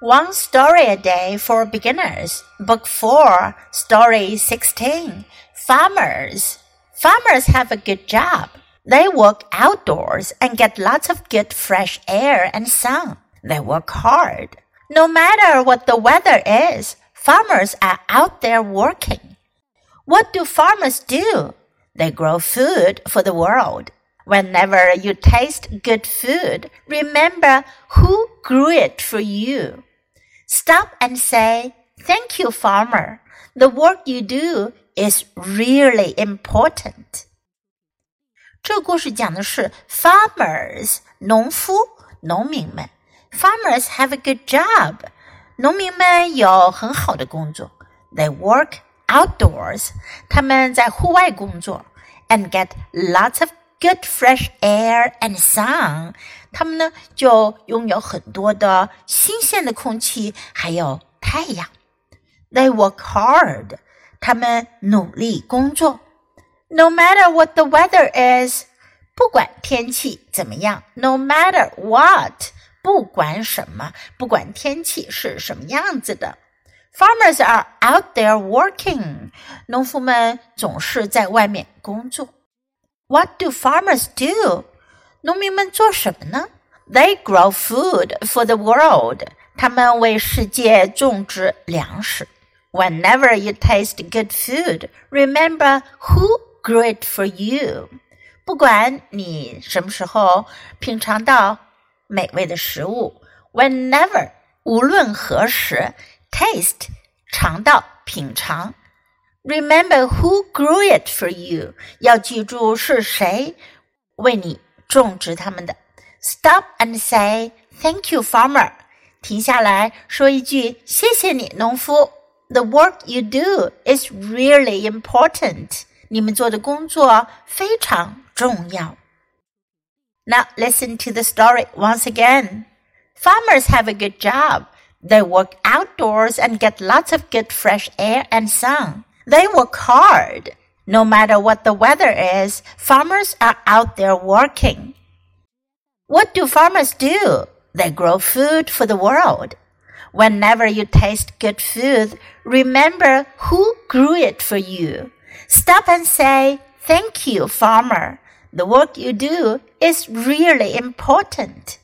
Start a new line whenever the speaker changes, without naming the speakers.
One Story a Day for Beginners, Book 4, Story 16. Farmers. Farmers have a good job. They work outdoors and get lots of good fresh air and sun. They work hard. No matter what the weather is, farmers are out there working. What do farmers do? They grow food for the world. Whenever you taste good food, remember who grew it for you. Stop and say, Thank you, farmer. The work you do is really important. 这个故事讲的是 farmers 农夫农民们。Farmers have a good job，农民们有很好的工作。They work outdoors，他们在户外工作，and get lots of good fresh air and sun，他们呢就拥有很多的新鲜的空气，还有太阳。They work hard，他们努力工作。No matter what the weather is，不管天气怎么样，No matter what，不管什么，不管天气是什么样子的。Farmers are out there working，农夫们总是在外面工作。 what do farmers do? 农民们做什么呢？They grow food for the world. 他们为世界种植粮食。Whenever you taste good food, remember who grew it for you. 不管你什么时候品尝到美味的食物，whenever 无论何时，taste 尝到品尝 Remember who grew it for you. 要记住是谁为你种植它们的。Stop and say thank you, farmer. 停下来说一句谢谢你，农夫。The work you do is really important. 你们做的工作非常重要。Now listen to the story once again. Farmers have a good job. They work outdoors and get lots of good fresh air and sun. They work hard. No matter what the weather is, farmers are out there working. What do farmers do? They grow food for the world. Whenever you taste good food, remember who grew it for you. Stop and say, Thank you, farmer. The work you do is really important.